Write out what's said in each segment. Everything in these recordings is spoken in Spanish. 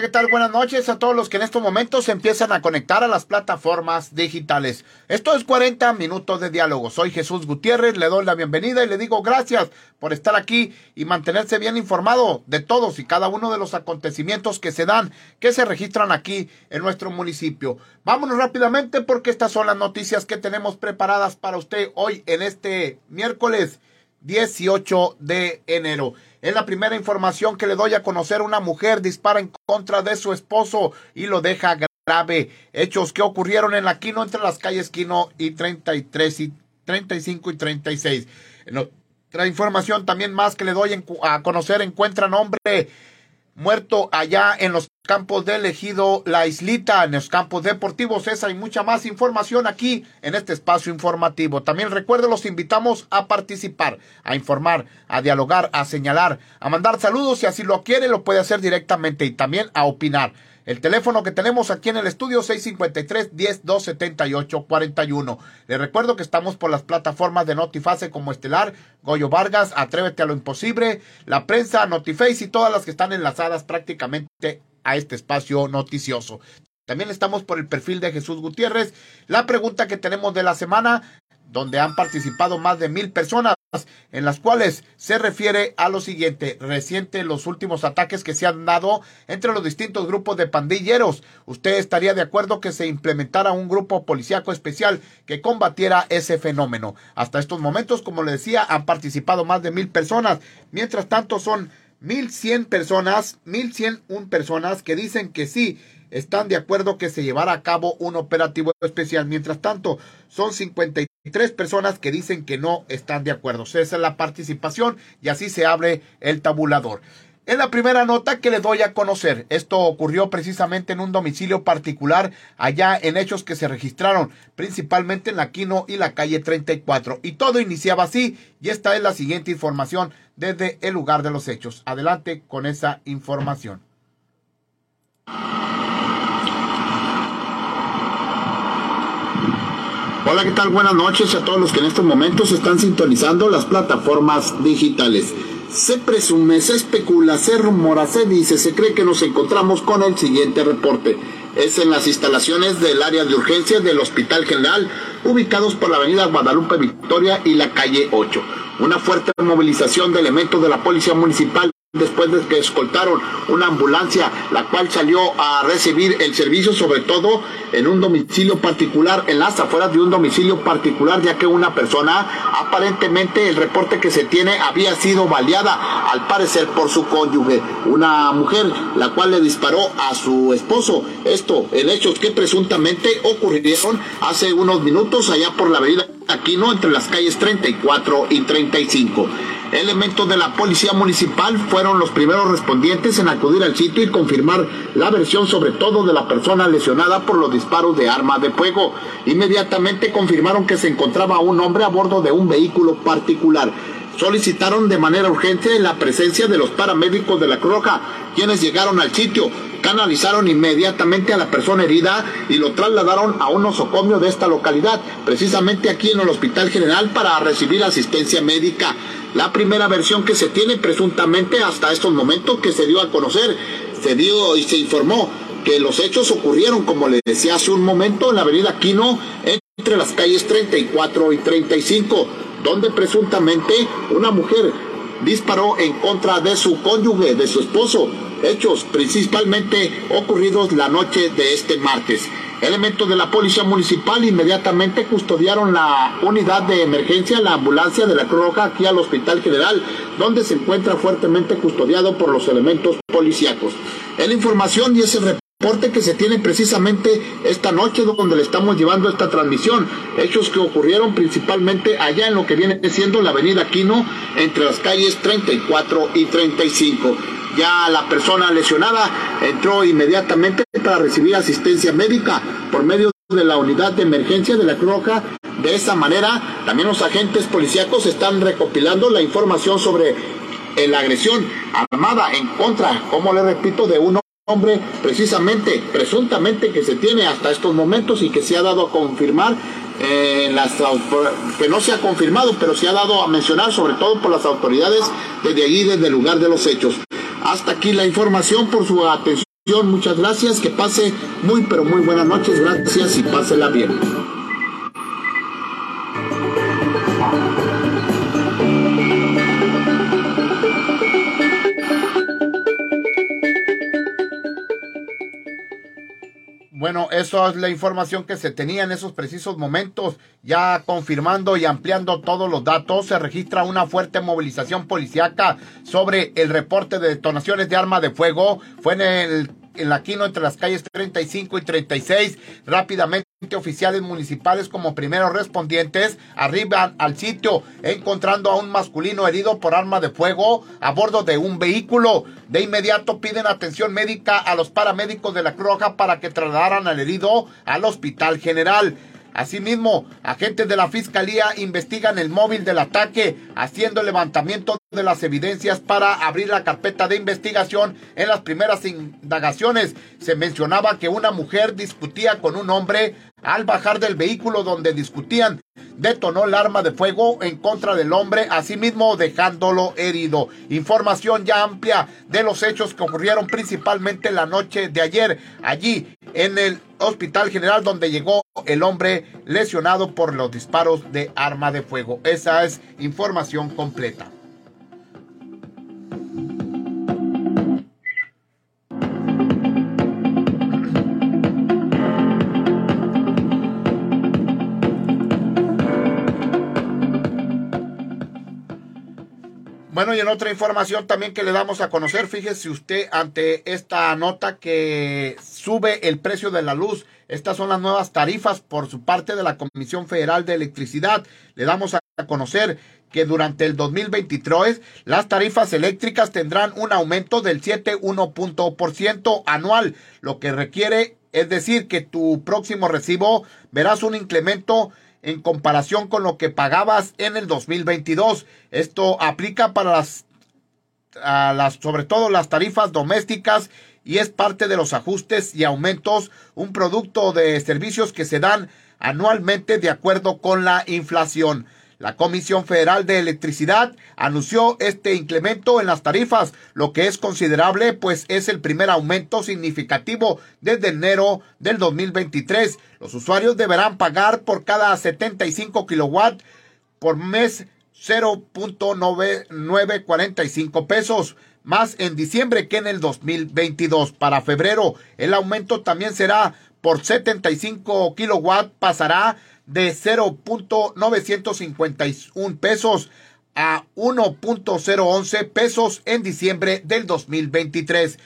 ¿Qué tal? Buenas noches a todos los que en estos momentos se empiezan a conectar a las plataformas digitales. Esto es 40 minutos de diálogo. Soy Jesús Gutiérrez, le doy la bienvenida y le digo gracias por estar aquí y mantenerse bien informado de todos y cada uno de los acontecimientos que se dan, que se registran aquí en nuestro municipio. Vámonos rápidamente porque estas son las noticias que tenemos preparadas para usted hoy en este miércoles 18 de enero. Es la primera información que le doy a conocer. Una mujer dispara en contra de su esposo y lo deja grave. Hechos que ocurrieron en la Quino entre las calles Quino y 33 y 35 y 36. otra información también más que le doy a conocer. Encuentran hombre muerto allá en los campos de elegido La Islita, en los campos deportivos. Esa y mucha más información aquí en este espacio informativo. También recuerden, los invitamos a participar, a informar, a dialogar, a señalar, a mandar saludos si así lo quiere, lo puede hacer directamente y también a opinar. El teléfono que tenemos aquí en el estudio 653 10 278 41. Le recuerdo que estamos por las plataformas de Notifase como Estelar, Goyo Vargas, Atrévete a lo Imposible, La Prensa, Notiface y todas las que están enlazadas prácticamente a este espacio noticioso. También estamos por el perfil de Jesús Gutiérrez. La pregunta que tenemos de la semana, donde han participado más de mil personas en las cuales se refiere a lo siguiente, reciente los últimos ataques que se han dado entre los distintos grupos de pandilleros. ¿Usted estaría de acuerdo que se implementara un grupo policíaco especial que combatiera ese fenómeno? Hasta estos momentos, como le decía, han participado más de mil personas. Mientras tanto, son mil cien personas, mil cien un personas que dicen que sí están de acuerdo que se llevara a cabo un operativo especial. Mientras tanto, son 53 personas que dicen que no están de acuerdo. Esa es la participación y así se abre el tabulador. En la primera nota que le doy a conocer, esto ocurrió precisamente en un domicilio particular allá en hechos que se registraron principalmente en la Quino y la calle 34. Y todo iniciaba así y esta es la siguiente información desde el lugar de los hechos. Adelante con esa información. Hola, ¿qué tal? Buenas noches a todos los que en estos momentos están sintonizando las plataformas digitales. Se presume, se especula, se rumora, se dice, se cree que nos encontramos con el siguiente reporte. Es en las instalaciones del área de urgencias del Hospital General, ubicados por la avenida Guadalupe Victoria y la calle 8. Una fuerte movilización de elementos de la Policía Municipal después de que escoltaron una ambulancia, la cual salió a recibir el servicio, sobre todo en un domicilio particular, en las afueras de un domicilio particular, ya que una persona, aparentemente el reporte que se tiene, había sido baleada, al parecer por su cónyuge, una mujer, la cual le disparó a su esposo. Esto en hechos que presuntamente ocurrieron hace unos minutos allá por la avenida Aquino, entre las calles 34 y 35. Elementos de la Policía Municipal fueron los primeros respondientes en acudir al sitio y confirmar la versión sobre todo de la persona lesionada por los disparos de arma de fuego. Inmediatamente confirmaron que se encontraba un hombre a bordo de un vehículo particular. Solicitaron de manera urgente la presencia de los paramédicos de la Cruz quienes llegaron al sitio, canalizaron inmediatamente a la persona herida y lo trasladaron a un nosocomio de esta localidad, precisamente aquí en el Hospital General para recibir asistencia médica. La primera versión que se tiene presuntamente hasta estos momentos que se dio a conocer, se dio y se informó que los hechos ocurrieron, como le decía hace un momento, en la avenida Quino, entre las calles 34 y 35, donde presuntamente una mujer disparó en contra de su cónyuge, de su esposo, hechos principalmente ocurridos la noche de este martes. Elementos de la Policía Municipal inmediatamente custodiaron la unidad de emergencia, la ambulancia de la Cruz Roja, aquí al Hospital General, donde se encuentra fuertemente custodiado por los elementos policíacos. En información y ese reporte que se tiene precisamente esta noche donde le estamos llevando esta transmisión. Hechos que ocurrieron principalmente allá en lo que viene siendo la avenida Quino entre las calles 34 y 35. Ya la persona lesionada entró inmediatamente para recibir asistencia médica por medio de la unidad de emergencia de la Cruz Roja. De esa manera, también los agentes policíacos están recopilando la información sobre la agresión armada en contra, como le repito, de un hombre precisamente, presuntamente que se tiene hasta estos momentos y que se ha dado a confirmar eh, las, que no se ha confirmado, pero se ha dado a mencionar sobre todo por las autoridades desde allí, desde el lugar de los hechos. Hasta aquí la información por su atención. Muchas gracias. Que pase muy, pero muy buenas noches. Gracias y pásela bien. Bueno, eso es la información que se tenía en esos precisos momentos. Ya confirmando y ampliando todos los datos, se registra una fuerte movilización policiaca sobre el reporte de detonaciones de arma de fuego. Fue en el en la Quino entre las calles 35 y 36. Rápidamente oficiales municipales como primeros respondientes arriban al sitio encontrando a un masculino herido por arma de fuego a bordo de un vehículo. De inmediato piden atención médica a los paramédicos de la Cruz Roja para que trasladaran al herido al Hospital General. Asimismo, agentes de la Fiscalía investigan el móvil del ataque, haciendo levantamiento de las evidencias para abrir la carpeta de investigación. En las primeras indagaciones se mencionaba que una mujer discutía con un hombre al bajar del vehículo donde discutían. Detonó el arma de fuego en contra del hombre, asimismo dejándolo herido. Información ya amplia de los hechos que ocurrieron principalmente la noche de ayer, allí en el Hospital General donde llegó el hombre lesionado por los disparos de arma de fuego. Esa es información completa. Bueno, y en otra información también que le damos a conocer, fíjese usted ante esta nota que sube el precio de la luz. Estas son las nuevas tarifas por su parte de la Comisión Federal de Electricidad. Le damos a conocer que durante el 2023 las tarifas eléctricas tendrán un aumento del 7,1% anual, lo que requiere, es decir, que tu próximo recibo verás un incremento en comparación con lo que pagabas en el 2022. Esto aplica para las, las, sobre todo las tarifas domésticas y es parte de los ajustes y aumentos, un producto de servicios que se dan anualmente de acuerdo con la inflación. La Comisión Federal de Electricidad anunció este incremento en las tarifas, lo que es considerable, pues es el primer aumento significativo desde enero del 2023. Los usuarios deberán pagar por cada 75 kilowatts por mes 0.945 pesos más en diciembre que en el 2022. Para febrero, el aumento también será por 75 kilowatts, pasará de 0.951 pesos a 1.011 pesos en diciembre del 2023.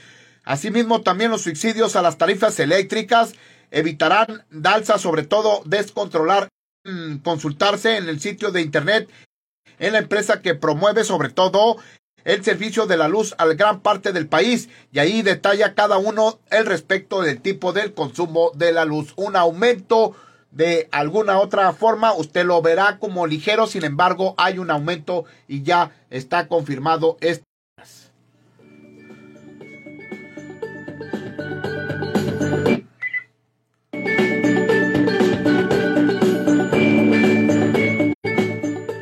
Asimismo, también los subsidios a las tarifas eléctricas evitarán dalsa, sobre todo descontrolar, mm, consultarse en el sitio de internet en la empresa que promueve sobre todo el servicio de la luz a gran parte del país y ahí detalla cada uno el respecto del tipo del consumo de la luz. Un aumento de alguna otra forma, usted lo verá como ligero, sin embargo, hay un aumento y ya está confirmado este.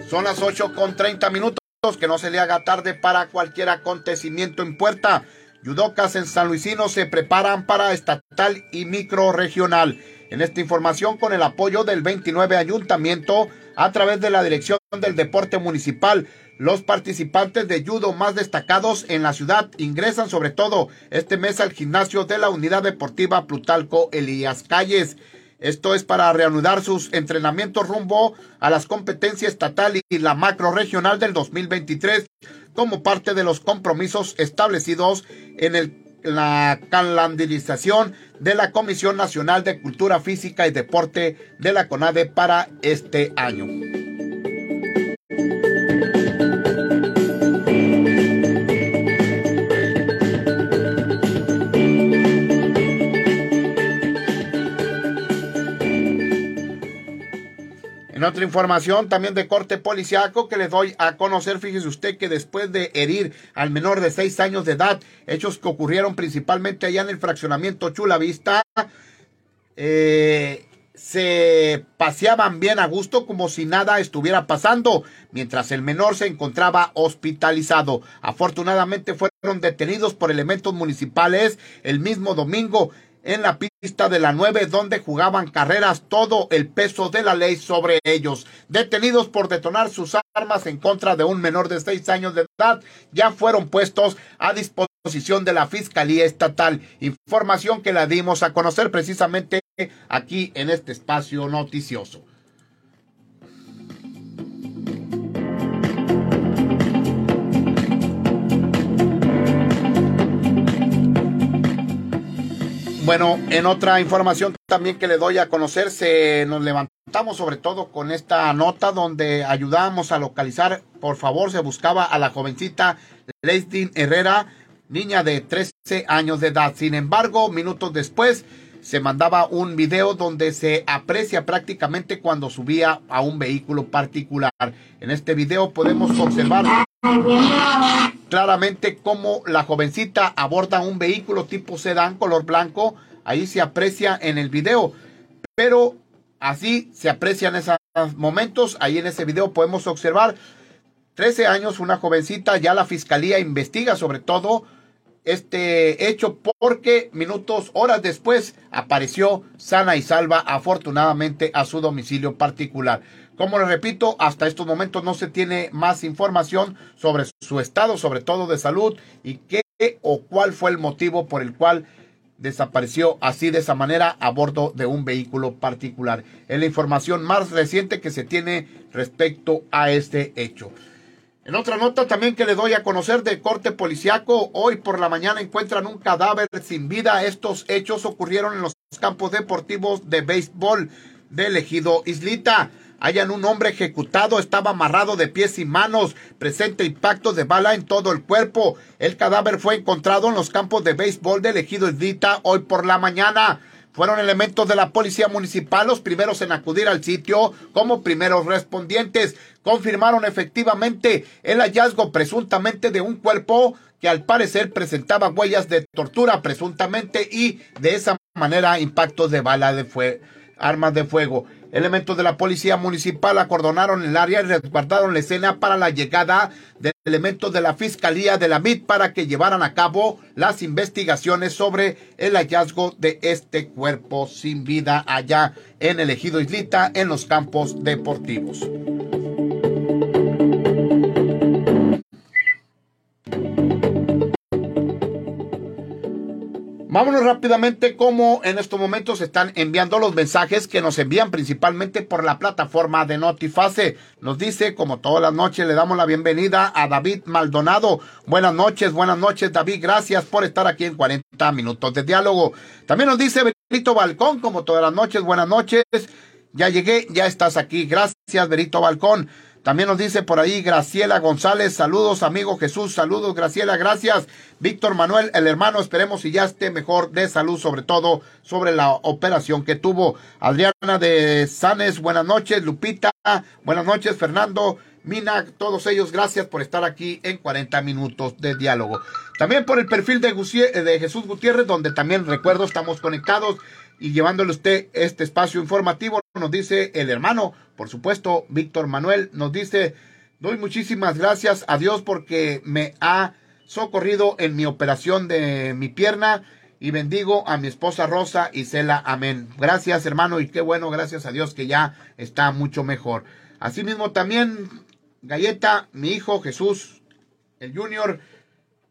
Son las 8 con 30 minutos, que no se le haga tarde para cualquier acontecimiento en puerta. Yudocas en San Luisino se preparan para estatal y micro regional. En esta información, con el apoyo del 29 Ayuntamiento, a través de la Dirección del Deporte Municipal, Los participantes de judo más destacados en la ciudad ingresan sobre todo este mes al gimnasio de la Unidad Deportiva Plutalco Elías Calles. Esto es para reanudar sus entrenamientos rumbo a las competencias estatal y la macro regional del 2023 como parte de los compromisos establecidos en el la calendarización de la Comisión Nacional de Cultura Física y Deporte de la CONADE para este año. En otra información también de corte policiaco que le doy a conocer, fíjese usted que después de herir al menor de seis años de edad, hechos que ocurrieron principalmente allá en el fraccionamiento Chula Vista, eh, se paseaban bien a gusto como si nada estuviera pasando, mientras el menor se encontraba hospitalizado. Afortunadamente fueron detenidos por elementos municipales el mismo domingo en la pista de la 9 donde jugaban carreras todo el peso de la ley sobre ellos. Detenidos por detonar sus armas en contra de un menor de 6 años de edad, ya fueron puestos a disposición de la Fiscalía Estatal. Información que la dimos a conocer precisamente aquí en este espacio noticioso. Bueno, en otra información también que le doy a conocer, se nos levantamos sobre todo con esta nota donde ayudamos a localizar, por favor, se buscaba a la jovencita Leistin Herrera, niña de 13 años de edad. Sin embargo, minutos después se mandaba un video donde se aprecia prácticamente cuando subía a un vehículo particular. En este video podemos observar claramente cómo la jovencita aborda un vehículo tipo sedán color blanco. Ahí se aprecia en el video. Pero así se aprecian esos momentos. Ahí en ese video podemos observar 13 años, una jovencita. Ya la fiscalía investiga sobre todo este hecho porque minutos, horas después apareció sana y salva afortunadamente a su domicilio particular. Como les repito, hasta estos momentos no se tiene más información sobre su estado, sobre todo de salud y qué o cuál fue el motivo por el cual desapareció así de esa manera a bordo de un vehículo particular. Es la información más reciente que se tiene respecto a este hecho. En otra nota también que le doy a conocer de corte policiaco, hoy por la mañana encuentran un cadáver sin vida. Estos hechos ocurrieron en los campos deportivos de béisbol del ejido Islita. Hayan un hombre ejecutado, estaba amarrado de pies y manos, presente impacto de bala en todo el cuerpo. El cadáver fue encontrado en los campos de béisbol del ejido Islita hoy por la mañana. Fueron elementos de la policía municipal los primeros en acudir al sitio como primeros respondientes. Confirmaron efectivamente el hallazgo presuntamente de un cuerpo que al parecer presentaba huellas de tortura presuntamente y de esa manera impactos de bala de fuego, armas de fuego. Elementos de la policía municipal acordonaron el área y resguardaron la escena para la llegada de elementos de la Fiscalía de la MIT para que llevaran a cabo las investigaciones sobre el hallazgo de este cuerpo sin vida allá en el ejido Islita en los campos deportivos. Vámonos rápidamente como en estos momentos están enviando los mensajes que nos envían principalmente por la plataforma de Notifase. Nos dice, como todas las noches, le damos la bienvenida a David Maldonado. Buenas noches, buenas noches David, gracias por estar aquí en 40 minutos de diálogo. También nos dice Benito Balcón, como todas las noches, buenas noches. Ya llegué, ya estás aquí. Gracias, Benito Balcón. También nos dice por ahí Graciela González, saludos amigo Jesús, saludos Graciela, gracias. Víctor Manuel, el hermano, esperemos si ya esté mejor de salud, sobre todo sobre la operación que tuvo. Adriana de Sanes, buenas noches. Lupita, buenas noches. Fernando, Mina, todos ellos, gracias por estar aquí en 40 minutos de diálogo. También por el perfil de, de Jesús Gutiérrez, donde también recuerdo estamos conectados y llevándole usted este espacio informativo, nos dice el hermano, por supuesto, Víctor Manuel, nos dice, doy muchísimas gracias a Dios porque me ha socorrido en mi operación de mi pierna y bendigo a mi esposa Rosa y Cela, amén. Gracias hermano y qué bueno, gracias a Dios que ya está mucho mejor. Asimismo también Galleta, mi hijo Jesús, el Junior,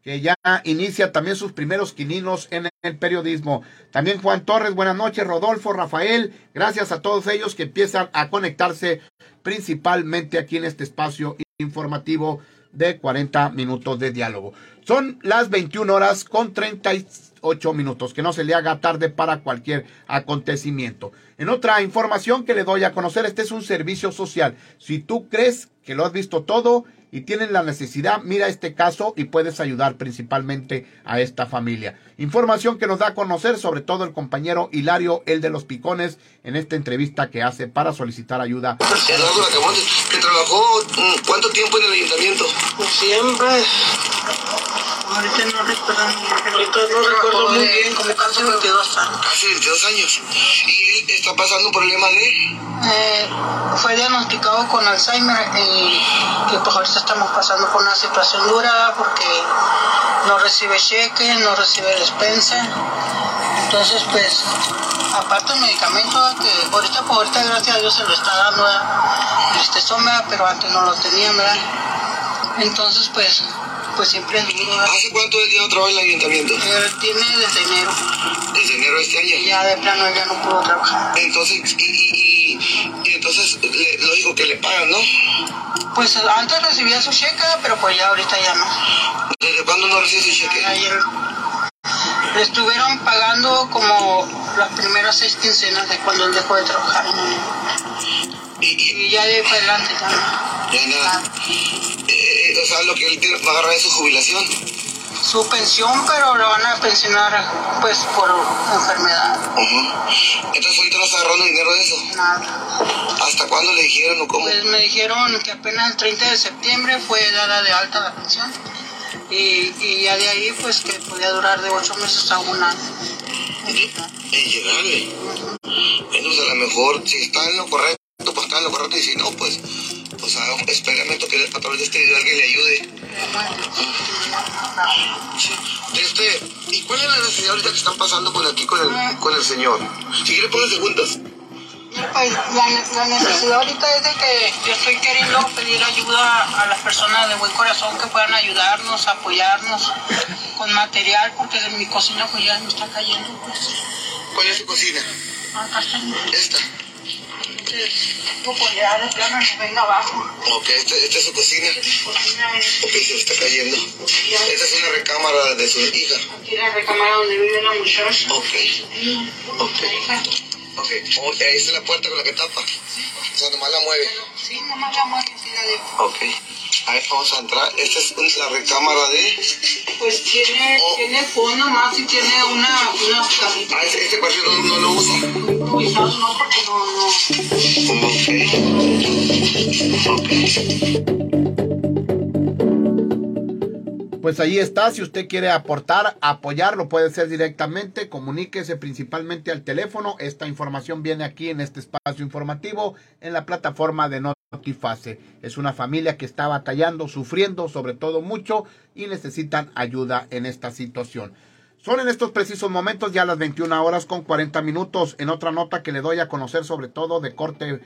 que ya inicia también sus primeros quininos en el periodismo. También Juan Torres, buenas noches, Rodolfo, Rafael, gracias a todos ellos que empiezan a conectarse principalmente aquí en este espacio informativo de 40 minutos de diálogo. Son las 21 horas con 38 minutos, que no se le haga tarde para cualquier acontecimiento. En otra información que le doy a conocer, este es un servicio social. Si tú crees que lo has visto todo y tienen la necesidad, mira este caso y puedes ayudar principalmente a esta familia. Información que nos da a conocer sobre todo el compañero Hilario, el de los picones, en esta entrevista que hace para solicitar ayuda. que trabajó mm, cuánto tiempo en el ayuntamiento? Siempre. Ahorita no recuerdo, ahorita no recuerdo muy bien, como casi 22 años. Casi 22 años. ¿Y está pasando un problema de...? Eh, fue diagnosticado con Alzheimer y que pues ahorita estamos pasando por una situación dura porque no recibe cheque, no recibe despensa. Entonces pues, aparte del medicamento que ahorita por ahorita gracias a Dios se lo está dando, este soma, pero antes no lo tenía, ¿verdad? Entonces pues pues siempre es duro. ¿Hace cuánto de día otra vez el ayuntamiento? Él tiene desde enero. ¿Desde enero de este año? Y ya de plano ya no pudo trabajar. Entonces, y, y, y, entonces le, lo dijo que le pagan, ¿no? Pues antes recibía su cheque, pero pues ya ahorita ya no. ¿Desde cuándo no recibe su cheque? Ayer le estuvieron pagando como las primeras seis quincenas de cuando él dejó de trabajar. Y, y ya de para adelante ya no. Ya nada. Eh, o sea, lo que él tiene, a agarrar es su jubilación. Su pensión, pero lo van a pensionar pues por enfermedad. Entonces ahorita no está agarrando dinero de eso. Nada. ¿Hasta cuándo le dijeron o cómo? Pues me dijeron que apenas el 30 de septiembre fue dada de alta la pensión. Y, y ya de ahí pues que podía durar de ocho meses a un año. En llegarle. Entonces a lo mejor si está en lo correcto, lo correcto y si no, pues, pues experimento que a través de este video alguien le ayude. Sí. Este, ¿y cuál es la necesidad ahorita que están pasando con aquí con el, con el señor? Si quiere póngase juntas. Pues la, la necesidad ahorita es de que yo estoy queriendo pedir ayuda a las personas de buen corazón que puedan ayudarnos, apoyarnos con material, porque de mi cocina pues ya me está cayendo. Pues. ¿Cuál es su cocina? Acá está mi Esta. pues ya de plano nos venga abajo. Ok, esta, esta es su cocina. Mi cocina es Ok, se está cayendo. Esta es una recámara de su hija. aquí la recámara donde vive la muchacha. Ok, ok, ok. Ahí está la puerta con la que tapa. O sea, nomás la mueve. Sí, nomás la muerte, sí la dejo. Ok. Ahí vamos a entrar. Esta es la recámara de... Pues tiene, tiene fondo más y tiene una, unas camitas. Ah, este, este cuarto no, no lo usa. Quizás no, porque no, Pues ahí está, si usted quiere aportar, apoyar, lo puede hacer directamente, comuníquese principalmente al teléfono. Esta información viene aquí en este espacio informativo en la plataforma de Notifase. Es una familia que está batallando, sufriendo sobre todo mucho y necesitan ayuda en esta situación. Son en estos precisos momentos ya las 21 horas con 40 minutos. En otra nota que le doy a conocer sobre todo de corte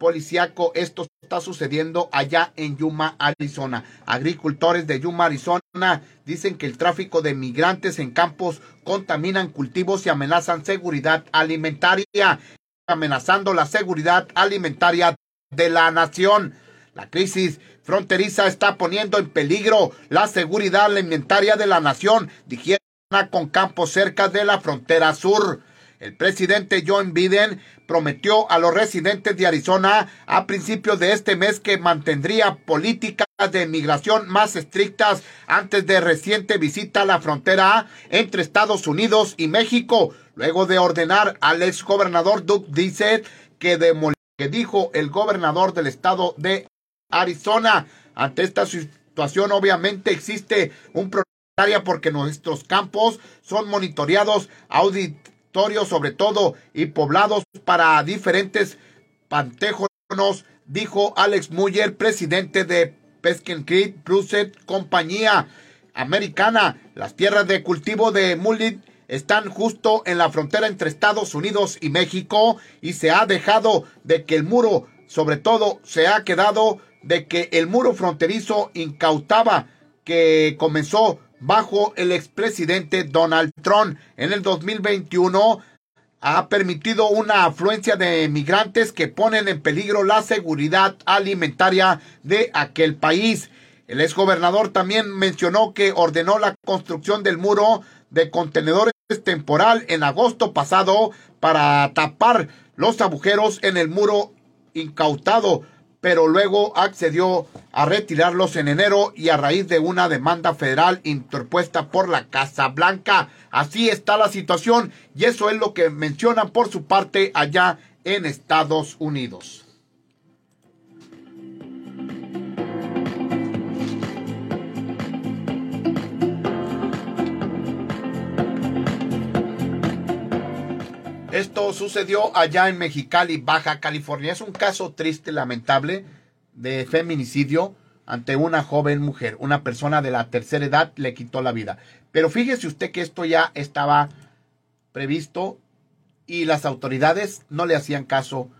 policiaco. Esto está sucediendo allá en Yuma, Arizona. Agricultores de Yuma, Arizona dicen que el tráfico de migrantes en campos contaminan cultivos y amenazan seguridad alimentaria, amenazando la seguridad alimentaria de la nación. La crisis fronteriza está poniendo en peligro la seguridad alimentaria de la nación, dijeron con campos cerca de la frontera sur. El presidente John Biden prometió a los residentes de Arizona a principios de este mes que mantendría políticas de migración más estrictas antes de reciente visita a la frontera entre Estados Unidos y México, luego de ordenar al ex gobernador Doug Ducey que, que dijo el gobernador del estado de Arizona. Ante esta situación, obviamente existe un problema porque nuestros campos son monitoreados, auditorios sobre todo y poblados para diferentes pantejonos, dijo Alex Muller, presidente de Pesken Creek Cruset Compañía Americana. Las tierras de cultivo de Mullet están justo en la frontera entre Estados Unidos y México y se ha dejado de que el muro, sobre todo, se ha quedado de que el muro fronterizo incautaba que comenzó bajo el expresidente Donald Trump en el 2021 ha permitido una afluencia de migrantes que ponen en peligro la seguridad alimentaria de aquel país. El exgobernador también mencionó que ordenó la construcción del muro de contenedores temporal en agosto pasado para tapar los agujeros en el muro incautado pero luego accedió a retirarlos en enero y a raíz de una demanda federal interpuesta por la Casa Blanca. Así está la situación y eso es lo que mencionan por su parte allá en Estados Unidos. Esto sucedió allá en Mexicali, Baja California. Es un caso triste, lamentable, de feminicidio ante una joven mujer. Una persona de la tercera edad le quitó la vida. Pero fíjese usted que esto ya estaba previsto y las autoridades no le hacían caso,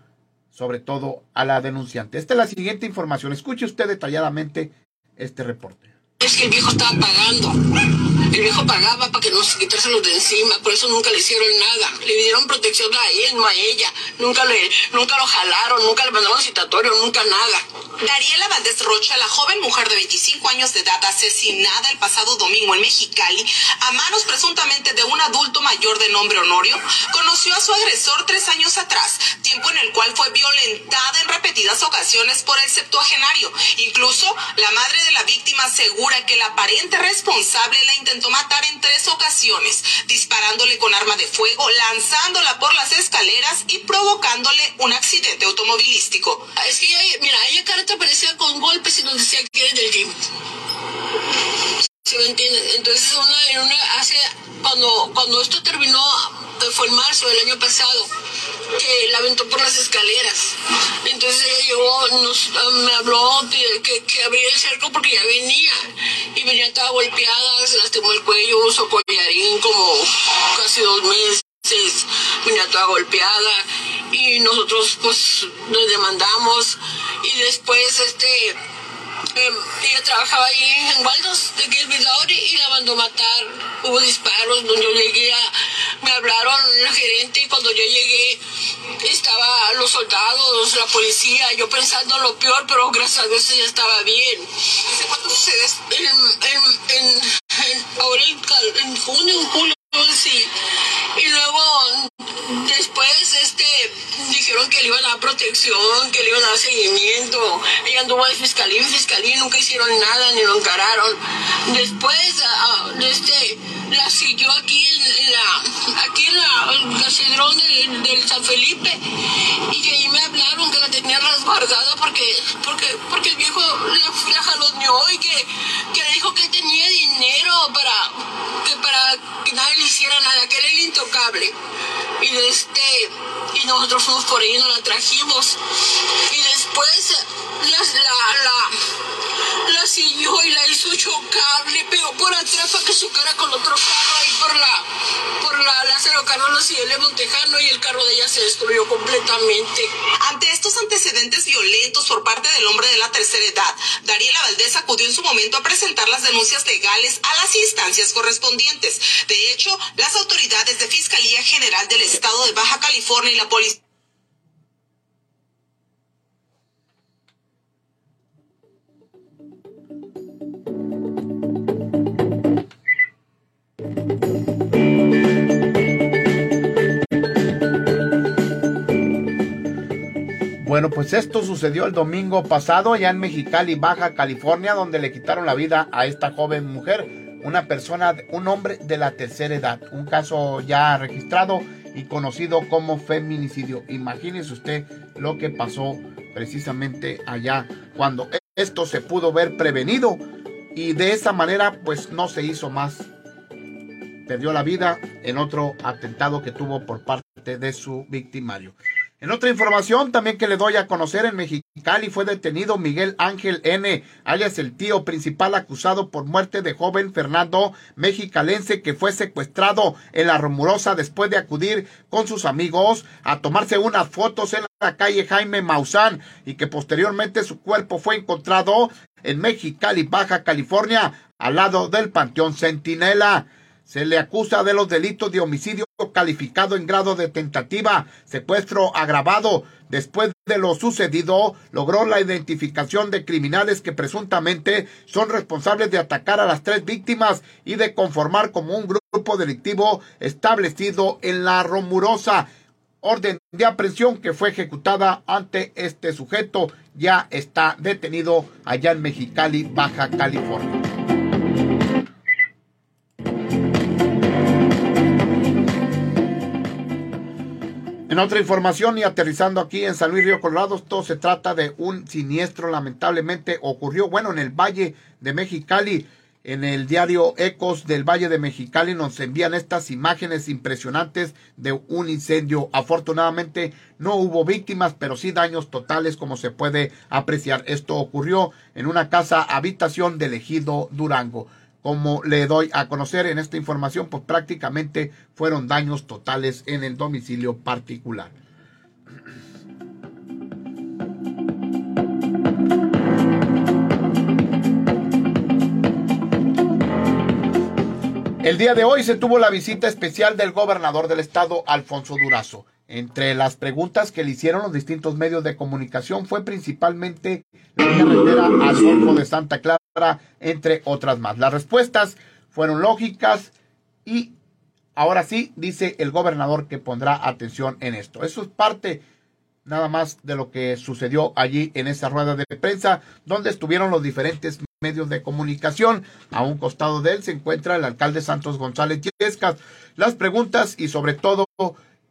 sobre todo a la denunciante. Esta es la siguiente información. Escuche usted detalladamente este reporte. Es que el viejo estaba pagando. El viejo pagaba para que no se quitárselos de encima, por eso nunca le hicieron nada. Le dieron protección a él, no a ella. Nunca, le, nunca lo jalaron, nunca le mandaron citatorio, nunca nada. Dariela Valdés Rocha, la joven mujer de 25 años de edad asesinada el pasado domingo en Mexicali a manos presuntamente de un adulto mayor de nombre Honorio, conoció a su agresor tres años atrás, tiempo en el cual fue violentada en repetidas ocasiones por el septuagenario. Incluso la madre de la víctima asegura que el aparente responsable la intentó matar en tres ocasiones, disparándole con arma de fuego, lanzándola por las escaleras y provocándole un accidente automovilístico. Es que ella, mira, ella carta aparecía con golpes y nos decía que era del gym. ¿Sí me? Entonces, una, en una, hace, cuando, cuando esto terminó, fue en marzo del año pasado, que la aventó por las escaleras. Entonces ella llegó, nos, me habló que, que abría el cerco porque ya venía. Y venía toda golpeada, se lastimó el cuello, usó collarín como casi dos meses. Venía toda golpeada y nosotros pues nos demandamos y después este eh, ella trabajaba ahí en Waldos de Gilbert y la mandó matar. Hubo disparos, donde yo llegué, a, me hablaron la gerente y cuando yo llegué estaba los soldados, la policía, yo pensando lo peor, pero gracias a Dios ella estaba bien. ¿Desde cuándo sucede En, en, en, ahora en, junio, en julio, sí. Y luego después este que le iban a dar protección, que le iban a dar seguimiento. Ella anduvo de fiscalía en fiscalía, nunca hicieron nada, ni lo encararon. Después ah, este, la siguió aquí en, la aquí en la, cedrón del, San Felipe y que ahí me hablaron que la tenían resguardada porque porque porque el viejo la, la jaloneó y que, que dijo que tenía dinero para que para que nadie le hiciera nada, que era el intocable. Y este y nosotros fuimos por y nos la trajimos. Y después la, la, la, la siguió y la hizo chocar, le pegó por atrás para que su cara con otro carro ahí por la, por la Lázaro Canolos y el Montejano y el carro de ella se destruyó completamente. Ante estos antecedentes violentos por parte del hombre de la tercera edad, Dariela Valdés acudió en su momento a presentar las denuncias legales a las instancias correspondientes. De hecho, las autoridades de Fiscalía General del Estado de Baja California y la Policía Bueno, pues esto sucedió el domingo pasado allá en Mexicali, Baja California, donde le quitaron la vida a esta joven mujer, una persona, un hombre de la tercera edad, un caso ya registrado y conocido como feminicidio. Imagínese usted lo que pasó precisamente allá cuando esto se pudo ver prevenido y de esa manera pues no se hizo más. Perdió la vida en otro atentado que tuvo por parte de su victimario. En otra información también que le doy a conocer en Mexicali fue detenido Miguel Ángel N., alias el tío principal acusado por muerte de joven Fernando mexicalense que fue secuestrado en la Romurosa después de acudir con sus amigos a tomarse unas fotos en calle Jaime Maussan y que posteriormente su cuerpo fue encontrado en Mexicali, Baja California, al lado del Panteón Centinela. Se le acusa de los delitos de homicidio calificado en grado de tentativa, secuestro agravado. Después de lo sucedido, logró la identificación de criminales que presuntamente son responsables de atacar a las tres víctimas y de conformar como un grupo delictivo establecido en la Romurosa. Orden de aprehensión que fue ejecutada ante este sujeto ya está detenido allá en Mexicali, Baja California. En otra información y aterrizando aquí en San Luis Río Colorado, esto se trata de un siniestro, lamentablemente ocurrió, bueno, en el Valle de Mexicali, en el diario Ecos del Valle de Mexicali nos envían estas imágenes impresionantes de un incendio. Afortunadamente no hubo víctimas, pero sí daños totales como se puede apreciar. Esto ocurrió en una casa habitación del ejido Durango como le doy a conocer en esta información, pues prácticamente fueron daños totales en el domicilio particular. El día de hoy se tuvo la visita especial del gobernador del estado, Alfonso Durazo. Entre las preguntas que le hicieron los distintos medios de comunicación fue principalmente la carretera al Golfo de Santa Clara, entre otras más. Las respuestas fueron lógicas y ahora sí dice el gobernador que pondrá atención en esto. Eso es parte nada más de lo que sucedió allí en esa rueda de prensa, donde estuvieron los diferentes medios de comunicación. A un costado de él se encuentra el alcalde Santos González Yescas. Las preguntas y sobre todo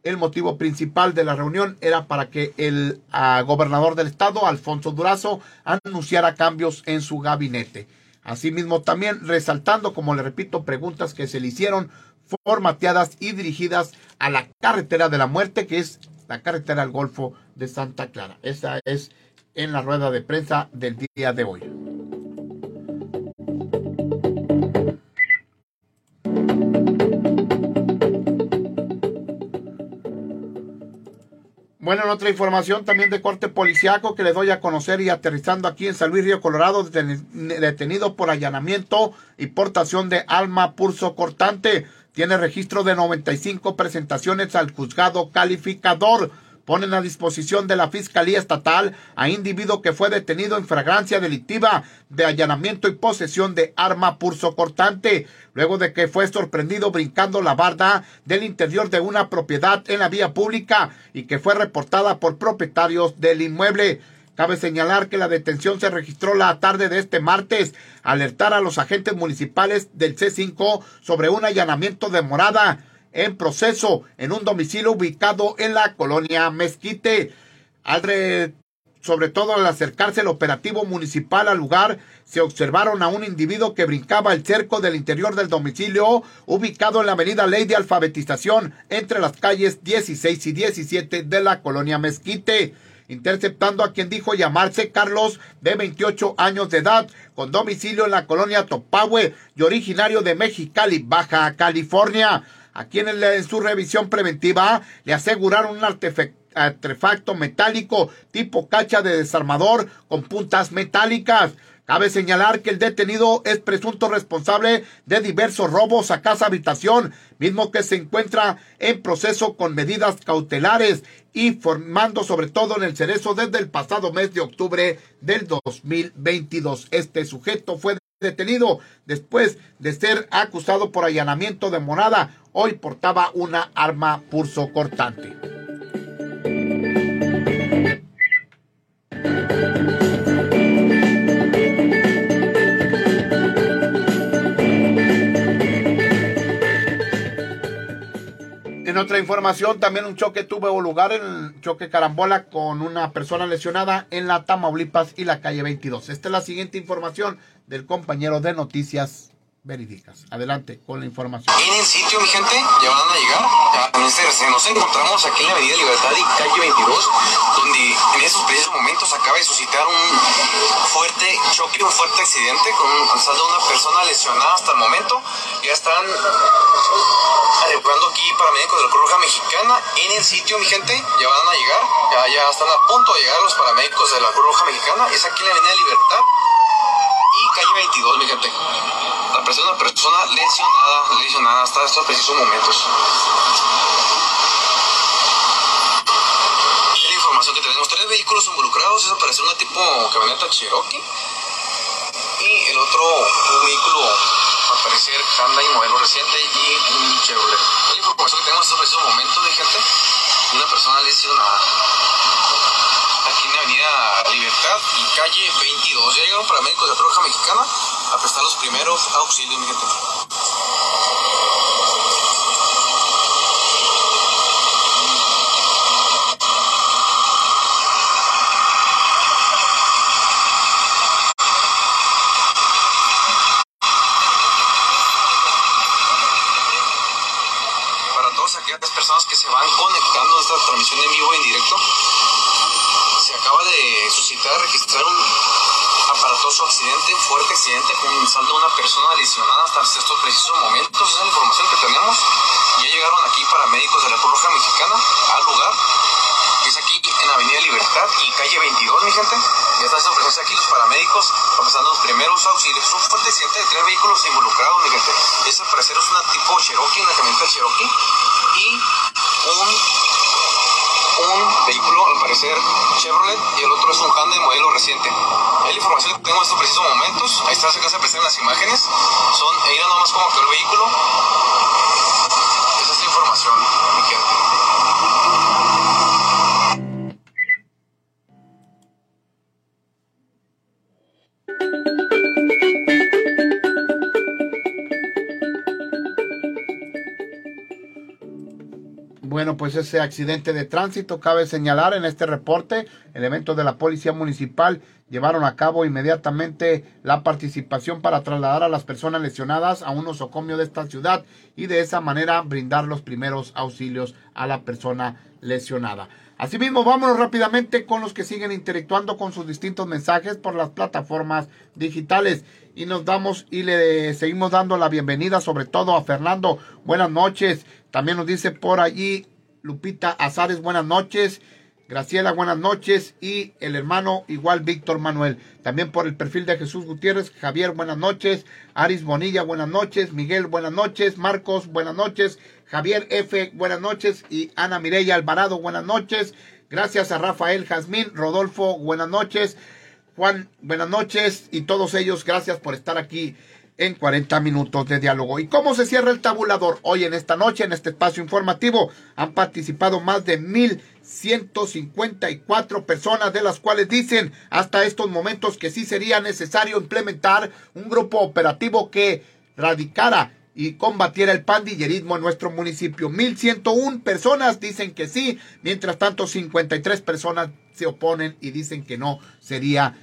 el motivo principal de la reunión era para que el ah, gobernador del estado, Alfonso Durazo, anunciara cambios en su gabinete. Asimismo, también resaltando, como le repito, preguntas que se le hicieron formateadas y dirigidas a la carretera de la muerte, que es la carretera al Golfo de Santa Clara. Esa es en la rueda de prensa del día de hoy. Bueno, en otra información también de corte policiaco que le doy a conocer y aterrizando aquí en San Luis Río Colorado, detenido por allanamiento y portación de alma pulso cortante. Tiene registro de 95 presentaciones al juzgado calificador ponen a disposición de la Fiscalía Estatal a individuo que fue detenido en fragancia delictiva de allanamiento y posesión de arma pulso cortante, luego de que fue sorprendido brincando la barda del interior de una propiedad en la vía pública y que fue reportada por propietarios del inmueble. Cabe señalar que la detención se registró la tarde de este martes, alertar a los agentes municipales del C5 sobre un allanamiento de morada en proceso en un domicilio ubicado en la colonia Mezquite. sobre todo al acercarse el operativo municipal al lugar, se observaron a un individuo que brincaba el cerco del interior del domicilio, ubicado en la avenida Ley de Alfabetización, entre las calles 16 y 17 de la colonia Mezquite interceptando a quien dijo llamarse Carlos, de 28 años de edad, con domicilio en la colonia Topahue y originario de Mexicali, Baja California a quienes en su revisión preventiva le aseguraron un artefacto metálico tipo cacha de desarmador con puntas metálicas. Cabe señalar que el detenido es presunto responsable de diversos robos a casa habitación, mismo que se encuentra en proceso con medidas cautelares y formando sobre todo en el cerezo desde el pasado mes de octubre del 2022. Este sujeto fue detenido después de ser acusado por allanamiento de morada. Hoy portaba una arma pulso cortante. En otra información, también un choque tuvo lugar el choque carambola con una persona lesionada en la Tamaulipas y la calle 22. Esta es la siguiente información del compañero de noticias verídicas. Adelante con la información. En sitio, mi gente, ya van a llegar. Nos encontramos aquí en la Avenida Libertad y calle 22, donde en esos precisos momentos acaba de suscitar un fuerte choque, un fuerte accidente con un saldo de una persona lesionada hasta el momento. Ya están jugando aquí para médicos de la Cruz Roja Mexicana en el sitio, mi gente. Ya van a llegar, ya, ya están a punto de llegar los paramédicos de la Cruz Roja Mexicana. Es aquí en la Avenida Libertad calle 22, mi gente. Aparece una persona lesionada, lesionada hasta estos precisos momentos. La información que tenemos. Tres vehículos involucrados, es aparece una tipo camioneta Cherokee y el otro un vehículo al parecer Hyundai modelo reciente y un Chevrolet. La información que tenemos en estos precisos momentos, mi gente. Una persona lesionada aquí en Avenida Libertad y calle 22. Ya llegaron paramédicos de Roja Mexicana a prestar los primeros auxilios, mi gente. Para todas aquellas personas que se van conectando a esta transmisión en vivo y en directo, se acaba de suscitar, registrar un aparatoso accidente, un fuerte accidente con un saldo de una persona lesionada estos precisos momentos. Esa es la información que tenemos. Ya llegaron aquí paramédicos de la Cruz Roja Mexicana al lugar. Es aquí en Avenida Libertad y calle 22, mi gente. Ya están haciendo presencia aquí los paramédicos, pasando los primeros auxilios. Es un fuerte accidente de tres vehículos involucrados, mi gente. Ese parecer es una tipo Cherokee, una camioneta Cherokee. Y un un vehículo, al parecer Chevrolet, y el otro es un Hyundai modelo reciente. Es la información que tengo en estos precisos momentos. Ahí está, se se presentan las imágenes. Son, e irán nomás como quedó el vehículo. Esa es la información, Bueno, pues ese accidente de tránsito cabe señalar en este reporte, elementos de la Policía Municipal llevaron a cabo inmediatamente la participación para trasladar a las personas lesionadas a un nosocomio de esta ciudad y de esa manera brindar los primeros auxilios a la persona lesionada. Asimismo, vámonos rápidamente con los que siguen interactuando con sus distintos mensajes por las plataformas digitales. Y nos damos y le seguimos dando la bienvenida sobre todo a Fernando. Buenas noches. También nos dice por allí Lupita Azares, buenas noches. Graciela, buenas noches. Y el hermano igual Víctor Manuel. También por el perfil de Jesús Gutiérrez. Javier, buenas noches. Aris Bonilla, buenas noches. Miguel, buenas noches. Marcos, buenas noches. Javier F, buenas noches. Y Ana Mireya Alvarado, buenas noches. Gracias a Rafael Jazmín. Rodolfo, buenas noches. Juan, buenas noches. Y todos ellos, gracias por estar aquí en 40 minutos de diálogo. ¿Y cómo se cierra el tabulador? Hoy en esta noche, en este espacio informativo, han participado más de 1.154 personas, de las cuales dicen hasta estos momentos que sí sería necesario implementar un grupo operativo que radicara y combatiera el pandillerismo en nuestro municipio. 1.101 personas dicen que sí, mientras tanto 53 personas se oponen y dicen que no sería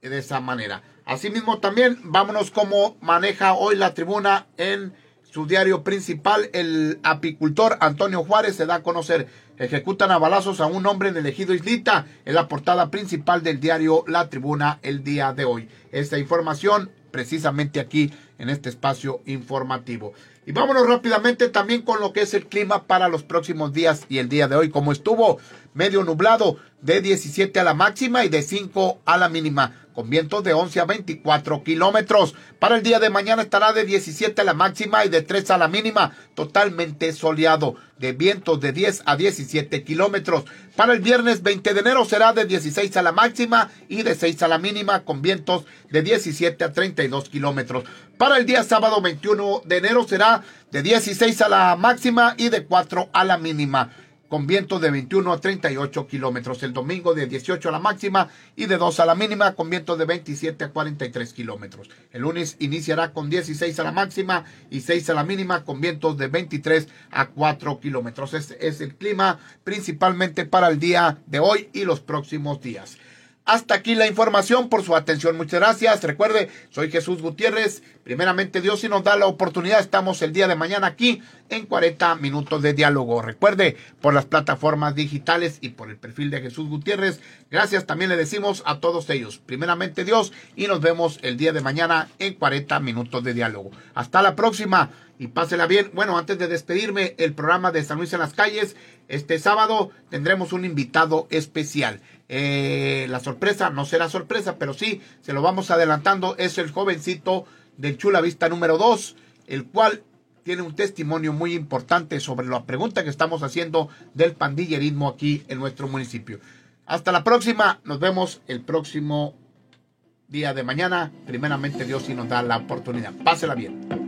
de esa manera. Asimismo también vámonos como maneja hoy la tribuna en su diario principal. El apicultor Antonio Juárez se da a conocer. Ejecutan a balazos a un hombre en el ejido Islita en la portada principal del diario La Tribuna el día de hoy. Esta información precisamente aquí en este espacio informativo. Y vámonos rápidamente también con lo que es el clima para los próximos días y el día de hoy, como estuvo medio nublado de 17 a la máxima y de 5 a la mínima, con vientos de 11 a 24 kilómetros. Para el día de mañana estará de 17 a la máxima y de 3 a la mínima, totalmente soleado, de vientos de 10 a 17 kilómetros. Para el viernes 20 de enero será de 16 a la máxima y de 6 a la mínima, con vientos de 17 a 32 kilómetros. Para el día sábado 21 de enero será de 16 a la máxima y de 4 a la mínima con vientos de 21 a 38 kilómetros. El domingo de 18 a la máxima y de 2 a la mínima con vientos de 27 a 43 kilómetros. El lunes iniciará con 16 a la máxima y 6 a la mínima con vientos de 23 a 4 kilómetros. Este es el clima principalmente para el día de hoy y los próximos días. Hasta aquí la información por su atención. Muchas gracias. Recuerde, soy Jesús Gutiérrez. Primeramente Dios si nos da la oportunidad, estamos el día de mañana aquí en 40 minutos de diálogo. Recuerde, por las plataformas digitales y por el perfil de Jesús Gutiérrez. Gracias también le decimos a todos ellos. Primeramente Dios y nos vemos el día de mañana en 40 minutos de diálogo. Hasta la próxima y pásela bien. Bueno, antes de despedirme, el programa de San Luis en las calles, este sábado tendremos un invitado especial. Eh, la sorpresa no será sorpresa, pero sí, se lo vamos adelantando, es el jovencito del Chula Vista número 2, el cual tiene un testimonio muy importante sobre la pregunta que estamos haciendo del pandillerismo aquí en nuestro municipio. Hasta la próxima, nos vemos el próximo día de mañana. Primeramente Dios si nos da la oportunidad. Pásela bien.